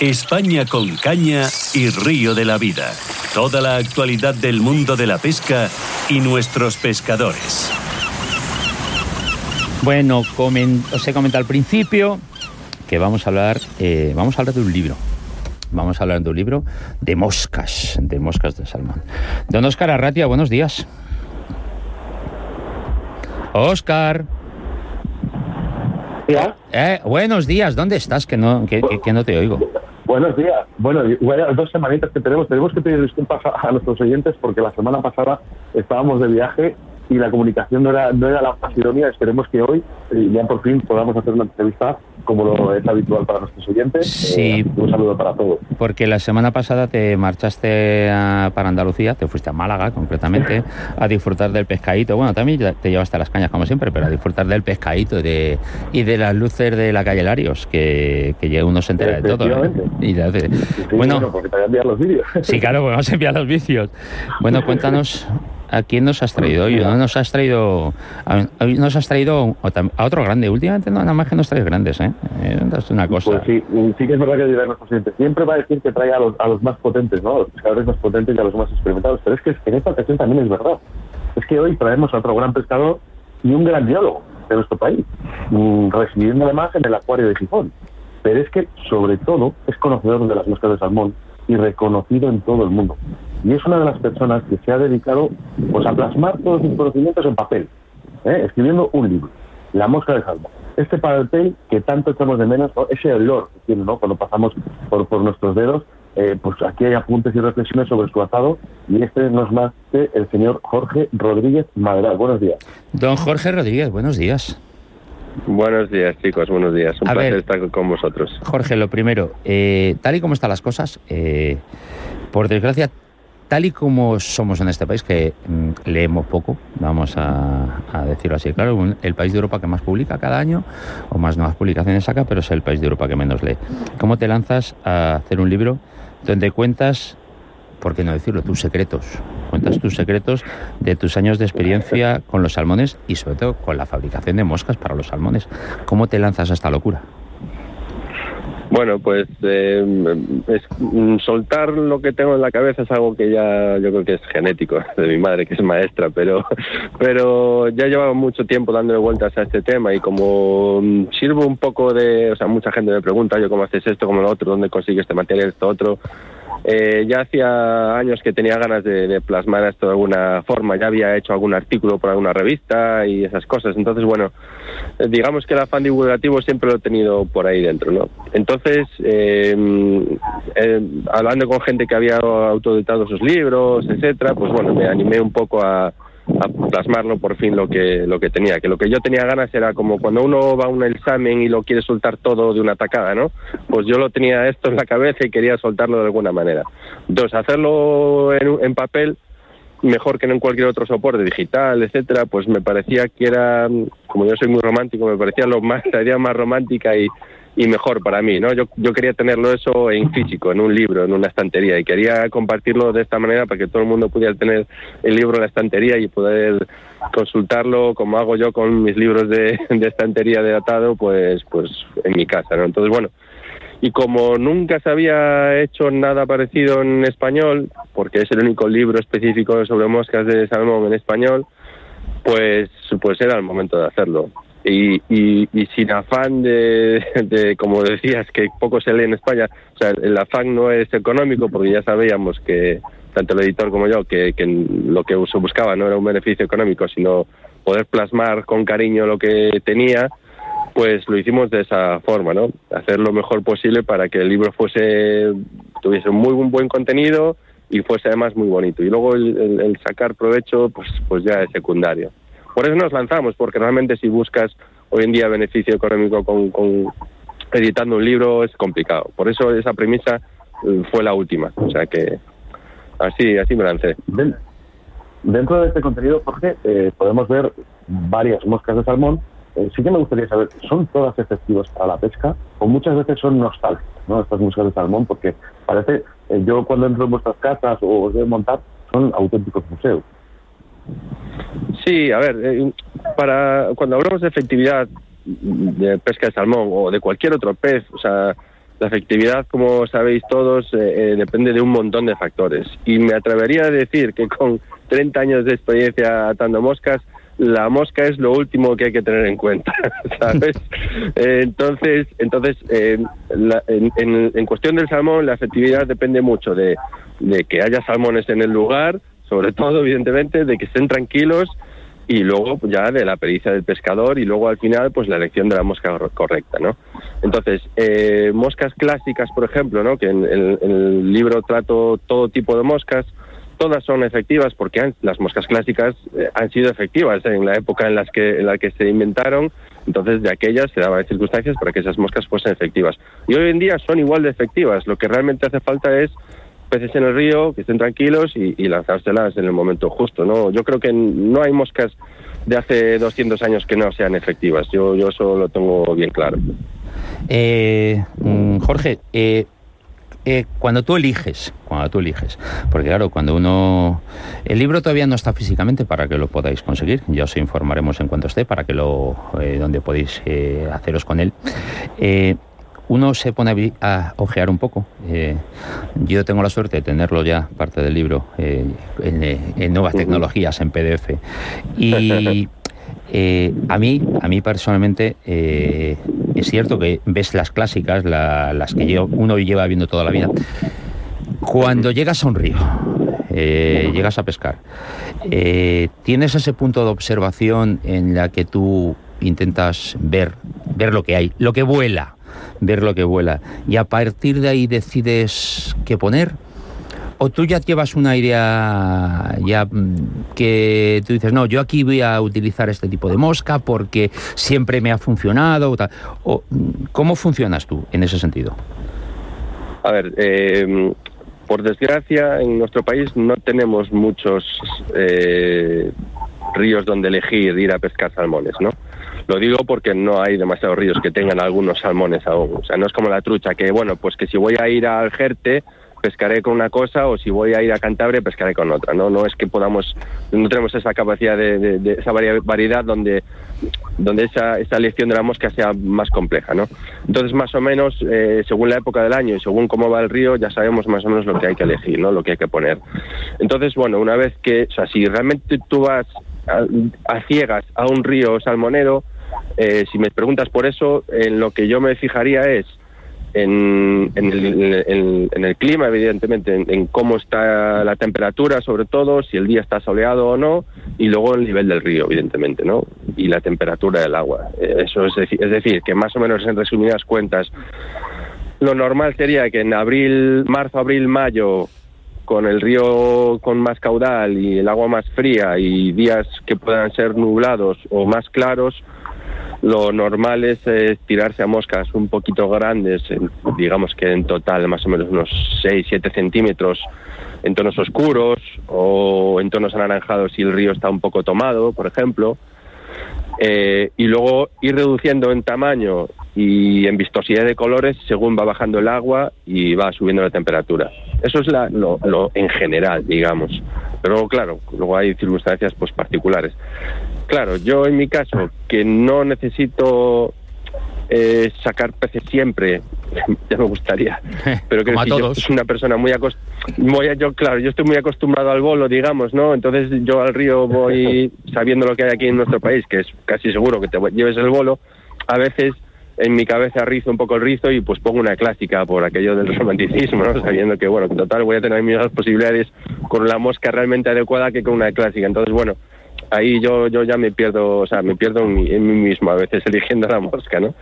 España con caña y río de la vida. Toda la actualidad del mundo de la pesca y nuestros pescadores. Bueno, os he comentado al principio que vamos a hablar, eh, vamos a hablar de un libro. Vamos a hablar de un libro de moscas, de moscas de salmón. Don Oscar Arratia, buenos días. Oscar. Eh, buenos días, ¿dónde estás? Que no, que no te oigo. Buenos días. Bueno, dos semanitas que tenemos. Tenemos que pedir disculpas a, nuestros oyentes porque la semana pasada estábamos de viaje y la comunicación no era, no era la más Esperemos que hoy eh, ya por fin podamos hacer una entrevista como lo es habitual para nuestros oyentes. Sí. Eh, un saludo para todos. Porque la semana pasada te marchaste para Andalucía, te fuiste a Málaga concretamente, a disfrutar del pescadito. Bueno, también te llevaste las cañas como siempre, pero a disfrutar del pescadito de, y de las luces de la calle Larios, que, que uno se entera de todo. ¿eh? Y bueno, porque te enviar los vídeos. Sí, claro, vamos a enviar los vídeos. Bueno, cuéntanos ¿A quién nos has traído hoy? ¿No nos has traído, nos has traído a otro grande? Últimamente no, nada más que nos traes grandes, ¿eh? eh es una cosa. Pues sí, sí que es verdad que dirá nuestro presidente. Siempre va a decir que trae a los, a los más potentes, ¿no? A los pescadores más potentes y a los más experimentados. Pero es que en esta ocasión también es verdad. Es que hoy traemos a otro gran pescador y un gran biólogo de nuestro país, mm, residiendo además en el acuario de Gijón. Pero es que, sobre todo, es conocedor de las moscas de salmón y reconocido en todo el mundo. Y es una de las personas que se ha dedicado pues, a plasmar todos sus conocimientos en papel, ¿eh? escribiendo un libro, La mosca de salmón. Este papel que tanto echamos de menos, ese olor que tiene ¿no? cuando pasamos por, por nuestros dedos, eh, pues aquí hay apuntes y reflexiones sobre su atado y este no es más que el señor Jorge Rodríguez Madral. Buenos días. Don Jorge Rodríguez, buenos días. Buenos días, chicos, buenos días. Un placer estar con vosotros. Jorge, lo primero, eh, tal y como están las cosas, eh, por desgracia, tal y como somos en este país, que mm, leemos poco, vamos a, decirlo así, claro, el país de Europa que más publica cada año, o más nuevas publicaciones saca, pero es el país de Europa que menos lee. ¿Cómo te lanzas a hacer un libro donde cuentas por qué no decirlo, tus secretos. Cuentas tus secretos de tus años de experiencia con los salmones y sobre todo con la fabricación de moscas para los salmones. ¿Cómo te lanzas a esta locura? Bueno, pues eh, mm, soltar lo que tengo en la cabeza es algo que ya yo creo que es genético de mi madre, que es maestra, pero, pero ya llevaba mucho tiempo dándole vueltas a este tema y como mm, sirvo un poco de, o sea, mucha gente me pregunta, yo cómo haces esto, cómo lo otro, dónde consigues este material, esto otro, eh, ya hacía años que tenía ganas de, plasmar esto de alguna forma, ya había hecho algún artículo por alguna revista y esas cosas. Entonces, bueno, eh, digamos que el afán divulgativo siempre lo he tenido por ahí dentro, ¿no? Entonces, eh, hablando con gente que había autoeditado sus libros, etcétera, pues bueno, me animé un poco a, a plasmarlo por fin lo que lo que tenía que lo que yo tenía ganas era como cuando uno va a un examen y lo quiere soltar todo de una tacada no pues yo lo tenía esto en la cabeza y quería soltarlo de alguna manera. Entonces hacerlo en, en papel mejor que en cualquier otro soporte digital etcétera pues me parecía que era como yo soy muy romántico me parecía lo más la idea más romántica y y mejor para mí, ¿no? Yo, yo quería tenerlo eso en físico, en un libro, en una estantería, y quería compartirlo de esta manera para que todo el mundo pudiera tener el libro en la estantería y poder consultarlo como hago yo con mis libros de, de estantería de atado, pues, pues en mi casa, ¿no? Entonces, bueno, y como nunca se había hecho nada parecido en español, porque es el único libro específico sobre moscas de salmón en español, pues, pues era el momento de hacerlo y, y, sin afán de, como decías, que poco se lee en España, o sea, el afán no es económico porque ya sabíamos que tanto el editor como yo que, que lo que se buscaba no era un beneficio económico, sino poder plasmar con cariño lo que tenía, pues lo hicimos de esa forma, ¿no? Hacer lo mejor posible para que el libro fuese tuviese muy buen contenido y fuese además muy bonito. Y luego el, el sacar provecho, pues, pues ya es secundario. Por eso nos lanzamos, porque realmente si buscas hoy en día beneficio económico con, editando un libro es complicado. Por eso esa premisa eh, fue la última. O sea que así, así me lancé. Dentro de este contenido, Jorge, eh, podemos ver varias moscas de salmón. Eh, sí que me gustaría saber, ¿son todas efectivas para la pesca o muchas veces son nostálgicas, ¿no? estas moscas de salmón? Porque parece, yo cuando entro en vuestras casas o os debo montar, son auténticos museos. Sí, a ver, eh, para cuando hablamos de efectividad de pesca de salmón o de cualquier otro pez, o sea, la efectividad, como sabéis todos, eh, eh, depende de un montón de factores. Y me atrevería a decir que con 30 años de experiencia atando moscas, la mosca es lo último que hay que tener en cuenta, ¿sabes? Eh, entonces, entonces en, en, cuestión del salmón, la efectividad depende mucho de, de que haya salmones en el lugar, sobre todo, evidentemente, de que estén tranquilos y luego pues, ya de la pericia del pescador y luego al final pues la elección de la mosca correcta, ¿no? Entonces, eh, moscas clásicas, por ejemplo, ¿no? Que en, el libro trato todo tipo de moscas, todas son efectivas porque las moscas clásicas eh, han sido efectivas en la época en las que en la que se inventaron entonces de aquellas se daban circunstancias para que esas moscas fuesen efectivas y hoy en día son igual de efectivas lo que realmente hace falta es peces en el río, que estén tranquilos y, lanzárselas en el momento justo. ¿no? Yo creo que no hay moscas de hace 200 años que no sean efectivas. Yo, yo eso lo tengo bien claro. Eh, mm, Jorge, eh, eh, cuando tú eliges, cuando tú eliges, porque claro, cuando uno... El libro todavía no está físicamente para que lo podáis conseguir, ya os informaremos en cuanto esté, para que lo... donde podéis haceros con él uno se pone a ojear un poco. Eh, yo tengo la suerte de tenerlo ya, parte del libro, eh, en, nuevas tecnologías, en PDF. Y eh, a mí, a mí personalmente, es cierto que ves las clásicas, las que uno lleva viendo toda la vida. Cuando llegas a un río, llegas a pescar, tienes ese punto de observación en la que tú intentas ver, ver lo que hay, lo que vuela, ver lo que vuela. Y a partir de ahí decides qué poner. ¿O tú ya llevas una idea ya mm, que tú dices, no, yo aquí voy a utilizar este tipo de mosca porque siempre me ha funcionado? O, mm, ¿Cómo funcionas tú en ese sentido? A ver, eh, por desgracia en nuestro país no tenemos muchos eh, ríos donde elegir ir a pescar salmones, ¿no? Lo digo porque no hay demasiados ríos que tengan algunos salmones aún. O sea, no es como la trucha, que bueno, pues que si voy a ir al Jerte, pescaré con una cosa o si voy a ir a Cantabria pescaré con otra no no es que podamos no tenemos esa capacidad de, esa variedad donde donde esa, esa elección de la mosca sea más compleja no entonces más o menos eh, según la época del año y según cómo va el río ya sabemos más o menos lo que hay que elegir no lo que hay que poner. Entonces bueno una vez que o sea si realmente tú vas a ciegas a un río salmonero eh, si me preguntas por eso, en lo que yo me fijaría es en, el, clima, evidentemente, en, cómo está la temperatura, sobre todo, si el día está soleado o no, y luego el nivel del río, evidentemente, ¿no? Y la temperatura del agua. Eh, eso es, es decir, que más o menos en resumidas cuentas, lo normal sería que en abril, marzo, abril, mayo, con el río con más caudal y el agua más fría y días que puedan ser nublados o más claros, lo normal es tirarse a moscas un poquito grandes, digamos que en total más o menos unos 6, 7 centímetros en tonos oscuros o en tonos anaranjados si el río está un poco tomado, por ejemplo. Eh, y luego ir reduciendo en tamaño y en vistosidad de colores según va bajando el agua y va subiendo la temperatura. Eso es lo, lo, en general, digamos. Pero claro, luego hay circunstancias pues particulares. Claro, yo en mi caso, que no necesito eh, sacar peces siempre, ya me gustaría, pero que si yo soy una persona muy acostumbrada, yo claro, yo estoy muy acostumbrado al bolo, digamos, ¿no? Entonces yo al río voy sabiendo lo que hay aquí en nuestro país, que es casi seguro que te lleves el bolo, a veces en mi cabeza rizo un poco el rizo y pues pongo una clásica por aquello del romanticismo, ¿no? sabiendo que, bueno, en total voy a tener mismas posibilidades con la mosca realmente adecuada que con una clásica. Entonces, bueno, ahí yo, yo ya me pierdo, o sea, me pierdo en mí, mismo a veces eligiendo la mosca, ¿no?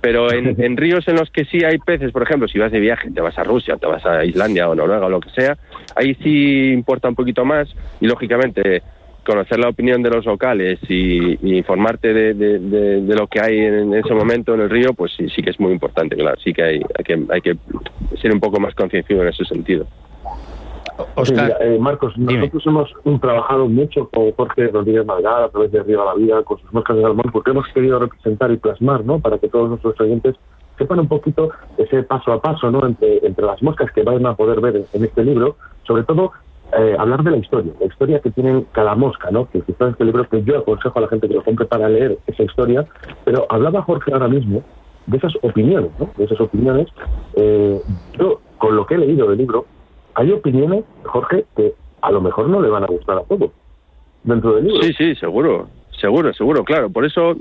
Pero en, ríos en los que sí hay peces, por ejemplo, si vas de viaje, te vas a Rusia, te vas a Islandia o Noruega o lo que sea, ahí sí importa un poquito más y lógicamente conocer la opinión de los locales y, informarte de, lo que hay en, ese momento en el río, pues sí, sí que es muy importante, claro, sí que hay, hay que, hay que ser un poco más concienciado en ese sentido. Oscar, eh, Marcos, nosotros hemos trabajado mucho con Jorge Rodríguez Malgada a través de Río a la Vida, con sus moscas de salmón, porque hemos querido representar y plasmar, ¿no? Para que todos nuestros oyentes sepan un poquito ese paso a paso, ¿no? Entre, entre las moscas que van a poder ver en, este libro, sobre todo eh, hablar de la historia, la historia que tienen cada mosca, ¿no? Que quizás este libro que yo aconsejo a la gente que lo compre para leer esa historia, pero hablaba Jorge ahora mismo de esas opiniones, ¿no? De esas opiniones. Eh, yo, con lo que he leído del libro, hay opiniones, Jorge, que a lo mejor no le van a gustar a todos dentro del libro. Sí, sí, seguro, seguro, seguro, claro. Por eso,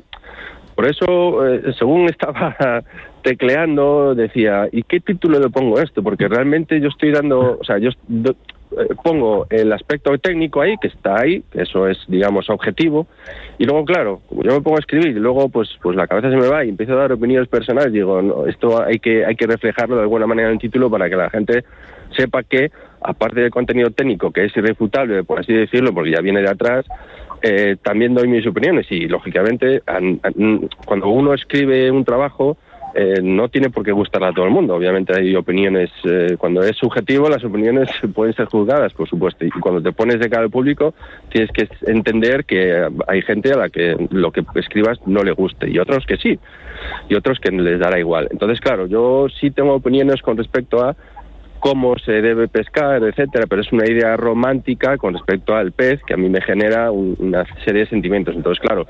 por eso, eh, según estaba tecleando, decía, ¿y qué título le pongo a esto? Porque realmente yo estoy dando, o sea, yo eh, pongo el aspecto técnico ahí, que está ahí, eso es, digamos, objetivo, y luego, claro, como yo me pongo a escribir y luego, pues, pues la cabeza se me va y empiezo a dar opiniones personales, digo, no, esto hay que, hay que reflejarlo de alguna manera en el título para que la gente sepa que, aparte del contenido técnico, que es irrefutable, por así decirlo, porque ya viene de atrás, eh, también doy mis opiniones y, lógicamente, cuando uno escribe un trabajo, eh, no tiene por qué gustarle a todo el mundo. Obviamente hay opiniones, eh, cuando es subjetivo las opiniones pueden ser juzgadas, por supuesto, y cuando te pones de cara al público tienes que entender que hay gente a la que lo que escribas no le guste y otros que sí, y otros que les dará igual. Entonces, claro, yo sí tengo opiniones con respecto a cómo se debe pescar, etcétera, pero es una idea romántica con respecto al pez que a mí me genera una serie de sentimientos. Entonces, claro,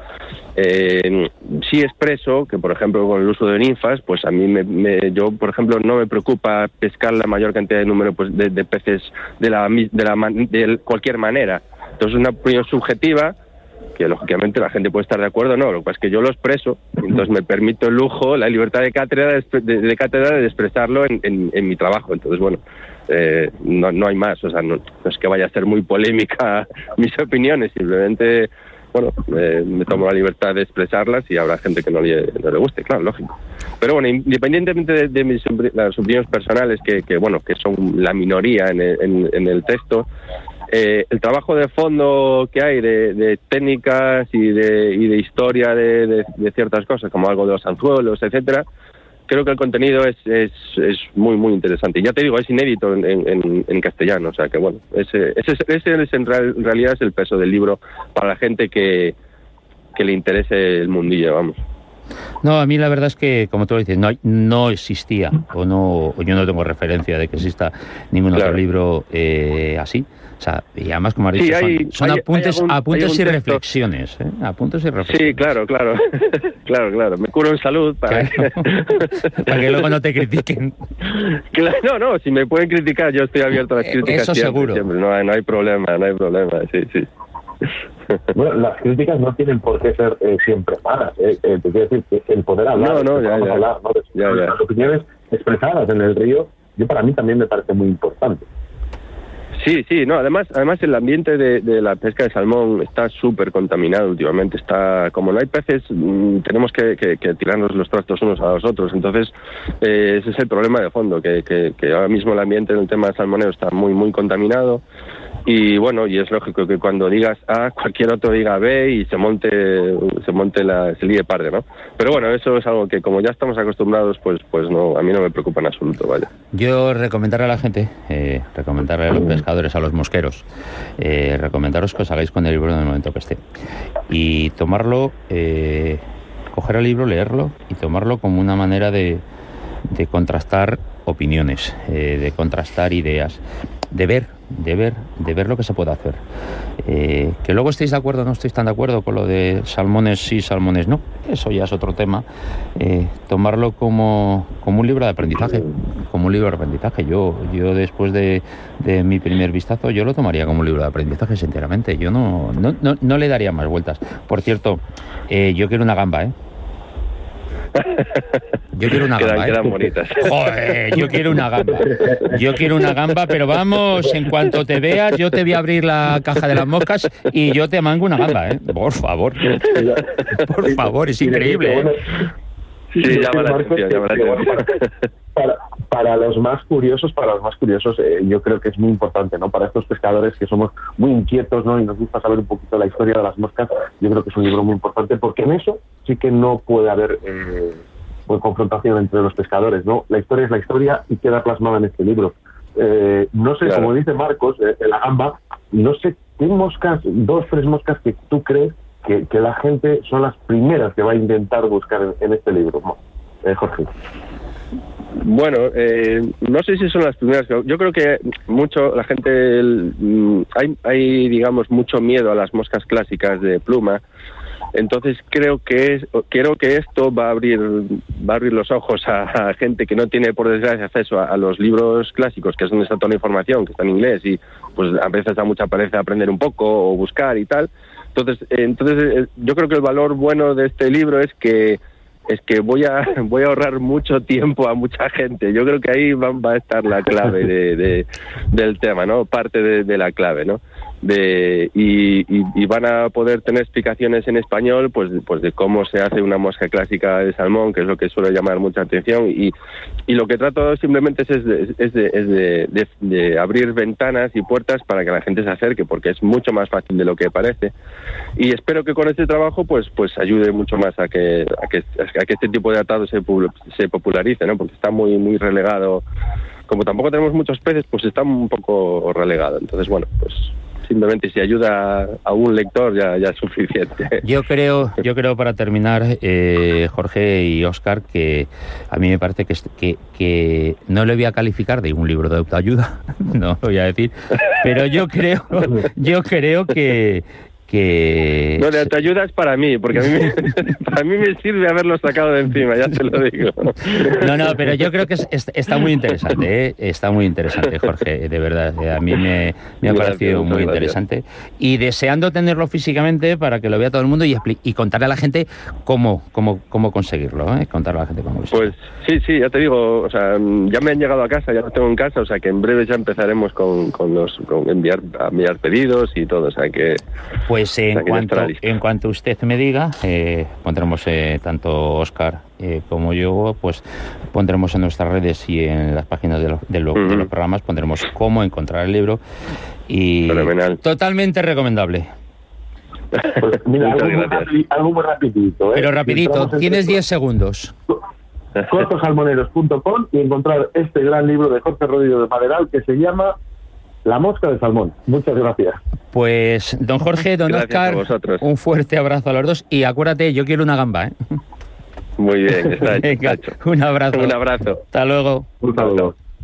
eh, sí expreso que, por ejemplo, con el uso de ninfas, pues a mí, me, yo, por ejemplo, no me preocupa pescar la mayor cantidad de número pues, de, peces de, la, de, la, de cualquier manera. Entonces, es una opinión subjetiva que lógicamente la gente puede estar de acuerdo, no, lo que pasa es que yo lo expreso, entonces me permito el lujo, la libertad de cátedra de, cátedra de expresarlo en, mi trabajo. Entonces, bueno, eh, no, no hay más, o sea, no, es que vaya a ser muy polémica mis opiniones, simplemente, bueno, me tomo la libertad de expresarlas y habrá gente que no le, no le guste, claro, lógico. Pero bueno, independientemente de, mis las opiniones personales, que, bueno, que son la minoría en el texto, eh, el trabajo de fondo que hay de, técnicas y de, y de historia de, ciertas cosas, como algo de los anzuelos, etcétera, creo que el contenido es, es, es, muy, muy interesante. Y ya te digo, es inédito en, en, castellano, o sea que bueno, ese, ese, ese es en, realidad es el peso del libro para la gente que, que le interese el mundillo, vamos. No, a mí la verdad es que, como tú lo dices, no, no existía o no, yo no tengo referencia de que exista ningún otro libro eh, así. O sea, y además, como has dicho, son, apuntes, apuntes y reflexiones. ¿eh? Apuntes y reflexiones. Sí, claro, claro. claro, claro. Me curo en salud para, que... para que luego no te critiquen. no, no, si me pueden criticar, yo estoy abierto a las eh, críticas. Eso seguro. No, hay, no hay problema, no hay problema. Sí, sí. Bueno, las críticas no tienen por qué ser eh, siempre malas. Eh. Eh, te quiero decir que el poder hablar, no, no, ya, ya. Hablar, ¿no? las opiniones expresadas en el río, yo para mí también me parece muy importante. Sí, sí, no, además, además el ambiente de, la pesca de salmón está súper contaminado últimamente. Está, como no hay peces, mm, tenemos que, tirarnos los trastos unos a los otros. Entonces, eh, ese es el problema de fondo, que, que, ahora mismo el ambiente en el tema del salmoneo está muy, muy contaminado. Y bueno, y es lógico que cuando digas A, cualquier otro diga B y se monte, se monte la, se líe ¿no? Pero bueno, eso es algo que como ya estamos acostumbrados, pues, pues no, a mí no me preocupa en absoluto, vaya. Yo recomendaré a la gente, eh, recomendarle a los pescadores, a los mosqueros, eh, recomendaros que os hagáis con el libro en el momento que esté. Y tomarlo, eh, coger el libro, leerlo y tomarlo como una manera de, de contrastar opiniones, eh, de contrastar ideas, de ver, de ver, de ver lo que se puede hacer. Eh, que luego estéis de acuerdo o no estéis tan de acuerdo con lo de salmones sí, salmones no, eso ya es otro tema. Eh, tomarlo como, como un libro de aprendizaje, como un libro de aprendizaje. Yo, yo después de, de mi primer vistazo, yo lo tomaría como un libro de aprendizaje, sinceramente. Yo no, no, no, no le daría más vueltas. Por cierto, yo quiero una gamba, ¿eh? Yo quiero una gamba. Quedan, ¿eh? bonitas. Joder, yo quiero una gamba. Yo quiero una gamba, pero vamos, en cuanto te veas, yo te voy a abrir la caja de las moscas y yo te mango una gamba, ¿eh? Por favor. Por favor, es increíble. ¿eh? Sí, llama la atención, llama la atención para, para los más curiosos, para los más curiosos, eh, yo creo que es muy importante, ¿no? Para estos pescadores que somos muy inquietos, ¿no? Y nos gusta saber un poquito la historia de las moscas, yo creo que es un libro muy importante porque en eso sí que no puede haber eh, pues, confrontación entre los pescadores, ¿no? La historia es la historia y queda plasmada en este libro. Eh, no sé, como dice Marcos, en la gamba, no sé qué moscas, dos, tres moscas que tú crees que, que la gente son las primeras que va a intentar buscar en, en este libro, Jorge. Bueno, eh, no sé si son las primeras. Yo creo que mucho la gente mm, hay, hay, digamos, mucho miedo a las moscas clásicas de pluma Entonces creo que es, creo que esto va a abrir va a abrir los ojos a, gente que no tiene por desgracia acceso a, los libros clásicos, que es donde está toda la información, que está en inglés y pues a veces da mucha pereza aprender un poco o buscar y tal. Entonces, entonces eh, yo creo que el valor bueno de este libro es que es que voy a voy a ahorrar mucho tiempo a mucha gente. Yo creo que ahí va, va a estar la clave de, del tema, ¿no? Parte de, de la clave, ¿no? De, y, y, van a poder tener explicaciones en español pues, pues de cómo se hace una mosca clásica de salmón, que es lo que suele llamar mucha atención. Y, y lo que trato simplemente es, de, es, de, es de, abrir ventanas y puertas para que la gente se acerque, porque es mucho más fácil de lo que parece. Y espero que con este trabajo pues, pues ayude mucho más a que, a que, a que este tipo de atados se, se popularice, ¿no? porque está muy, muy relegado. Como tampoco tenemos muchos peces, pues está un poco relegado. Entonces, bueno, pues simplemente si ayuda a un lector ya, es suficiente. Yo creo, yo creo para terminar, eh, Jorge y Oscar, que a mí me parece que, que, que no le voy a calificar de un libro de autoayuda, no lo voy a decir, pero yo creo, yo creo que, que... No, te ayudas para mí, porque a mí, me, para mí me sirve haberlo sacado de encima, ya te lo digo. No, no, pero yo creo que está muy interesante, ¿eh? está muy interesante, Jorge, de verdad. A mí me, ha parecido muy interesante. Y deseando tenerlo físicamente para que lo vea todo el mundo y, y contarle a la gente cómo, cómo, cómo conseguirlo, ¿eh? contarle a la gente cómo Pues sí, sí, ya te digo, o sea, ya me han llegado a casa, ya lo tengo en casa, o sea que en breve ya empezaremos con, con los con enviar, enviar pedidos y todo, o sea que... Pues pues en cuanto, en cuanto usted me diga, eh, pondremos eh, tanto Oscar eh, como yo, pues pondremos en nuestras redes y en las páginas de, los programas, pondremos cómo encontrar el libro. Y totalmente recomendable. Pues mira, algo, muy, rapidito. Pero rapidito, tienes 10 segundos. cortosalmoneros.com y encontrar este gran libro de Jorge Rodríguez de Maderal que se llama La mosca de salmón. Muchas gracias. Pues, don Jorge, don Oscar, un fuerte abrazo a los dos y acuérdate, yo quiero una gamba, ¿eh? Muy bien, está un abrazo. Un abrazo. Hasta luego. Un saludo.